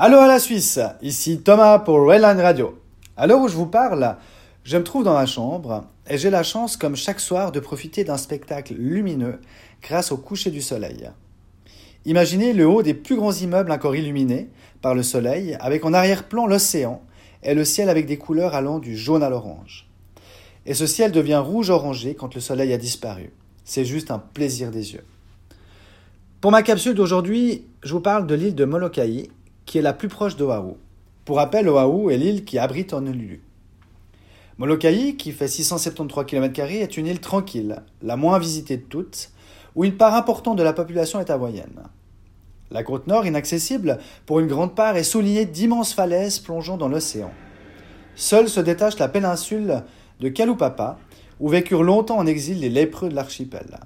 Allô à la Suisse, ici Thomas pour Redline Radio. À l'heure où je vous parle, je me trouve dans ma chambre et j'ai la chance, comme chaque soir, de profiter d'un spectacle lumineux grâce au coucher du soleil. Imaginez le haut des plus grands immeubles encore illuminés par le soleil, avec en arrière-plan l'océan et le ciel avec des couleurs allant du jaune à l'orange. Et ce ciel devient rouge-orangé quand le soleil a disparu. C'est juste un plaisir des yeux. Pour ma capsule d'aujourd'hui, je vous parle de l'île de Molokai, qui est la plus proche d'Oahu. Pour rappel, Oahu est l'île qui abrite Honolulu. Molokai, qui fait 673 km, est une île tranquille, la moins visitée de toutes, où une part importante de la population est hawaïenne. La côte nord, inaccessible pour une grande part, est soulignée d'immenses falaises plongeant dans l'océan. Seule se détache la péninsule de Kalupapa, où vécurent longtemps en exil les lépreux de l'archipel.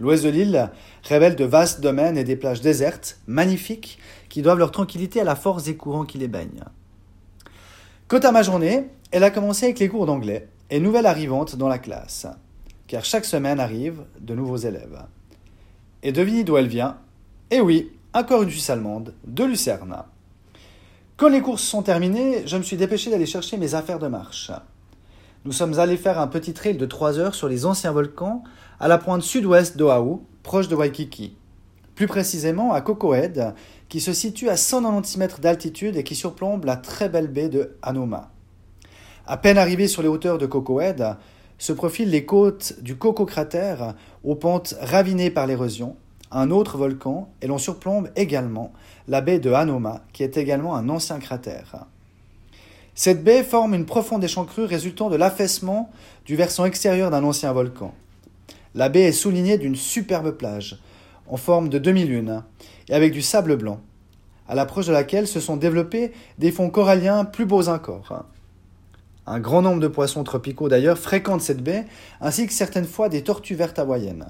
L'ouest de l'île révèle de vastes domaines et des plages désertes, magnifiques, qui doivent leur tranquillité à la force des courants qui les baignent. Quant à ma journée, elle a commencé avec les cours d'anglais et nouvelle arrivante dans la classe, car chaque semaine arrivent de nouveaux élèves. Et devinez d'où elle vient? Eh oui, encore une Suisse allemande, de Lucerne. Quand les courses sont terminées, je me suis dépêché d'aller chercher mes affaires de marche. Nous sommes allés faire un petit trail de 3 heures sur les anciens volcans à la pointe sud-ouest d'Oahu, proche de Waikiki. Plus précisément à Cocohead, qui se situe à 190 mètres d'altitude et qui surplombe la très belle baie de Hanoma. À peine arrivé sur les hauteurs de Cocohead, se profilent les côtes du Coco cratère aux pentes ravinées par l'érosion, un autre volcan, et l'on surplombe également la baie de Hanoma, qui est également un ancien cratère. Cette baie forme une profonde échancrure résultant de l'affaissement du versant extérieur d'un ancien volcan. La baie est soulignée d'une superbe plage, en forme de demi-lune, et avec du sable blanc, à l'approche de laquelle se sont développés des fonds coralliens plus beaux encore. Un grand nombre de poissons tropicaux d'ailleurs fréquentent cette baie, ainsi que certaines fois des tortues vertes hawaïennes.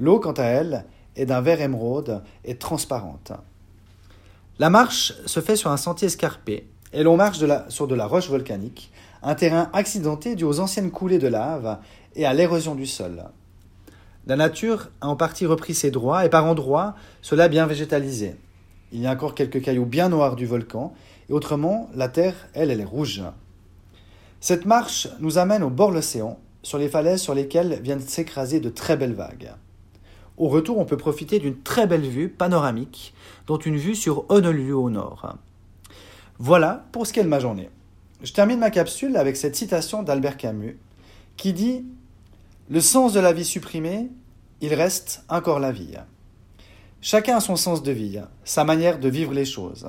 L'eau, quant à elle, est d'un vert émeraude et transparente. La marche se fait sur un sentier escarpé, et l'on marche sur de la roche volcanique, un terrain accidenté dû aux anciennes coulées de lave et à l'érosion du sol. La nature a en partie repris ses droits et par endroits cela bien végétalisé. Il y a encore quelques cailloux bien noirs du volcan et autrement la terre, elle, elle est rouge. Cette marche nous amène au bord de l'océan, sur les falaises sur lesquelles viennent s'écraser de très belles vagues. Au retour, on peut profiter d'une très belle vue panoramique, dont une vue sur Honolulu au nord. Voilà pour ce qu'est ma journée. Je termine ma capsule avec cette citation d'Albert Camus qui dit Le sens de la vie supprimé, il reste encore la vie. Chacun a son sens de vie, sa manière de vivre les choses.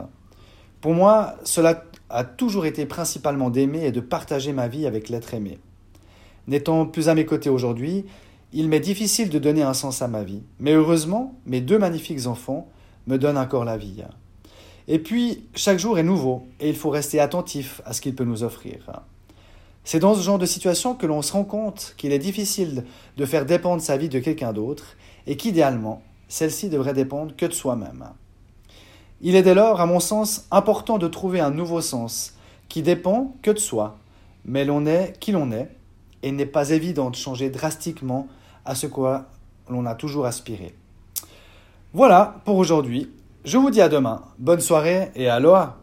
Pour moi, cela a toujours été principalement d'aimer et de partager ma vie avec l'être aimé. N'étant plus à mes côtés aujourd'hui, il m'est difficile de donner un sens à ma vie, mais heureusement, mes deux magnifiques enfants me donnent encore la vie. Et puis, chaque jour est nouveau et il faut rester attentif à ce qu'il peut nous offrir. C'est dans ce genre de situation que l'on se rend compte qu'il est difficile de faire dépendre sa vie de quelqu'un d'autre et qu'idéalement, celle-ci devrait dépendre que de soi-même. Il est dès lors, à mon sens, important de trouver un nouveau sens qui dépend que de soi, mais l'on est qui l'on est et il n'est pas évident de changer drastiquement à ce quoi l'on a toujours aspiré. Voilà pour aujourd'hui. Je vous dis à demain. Bonne soirée et aloha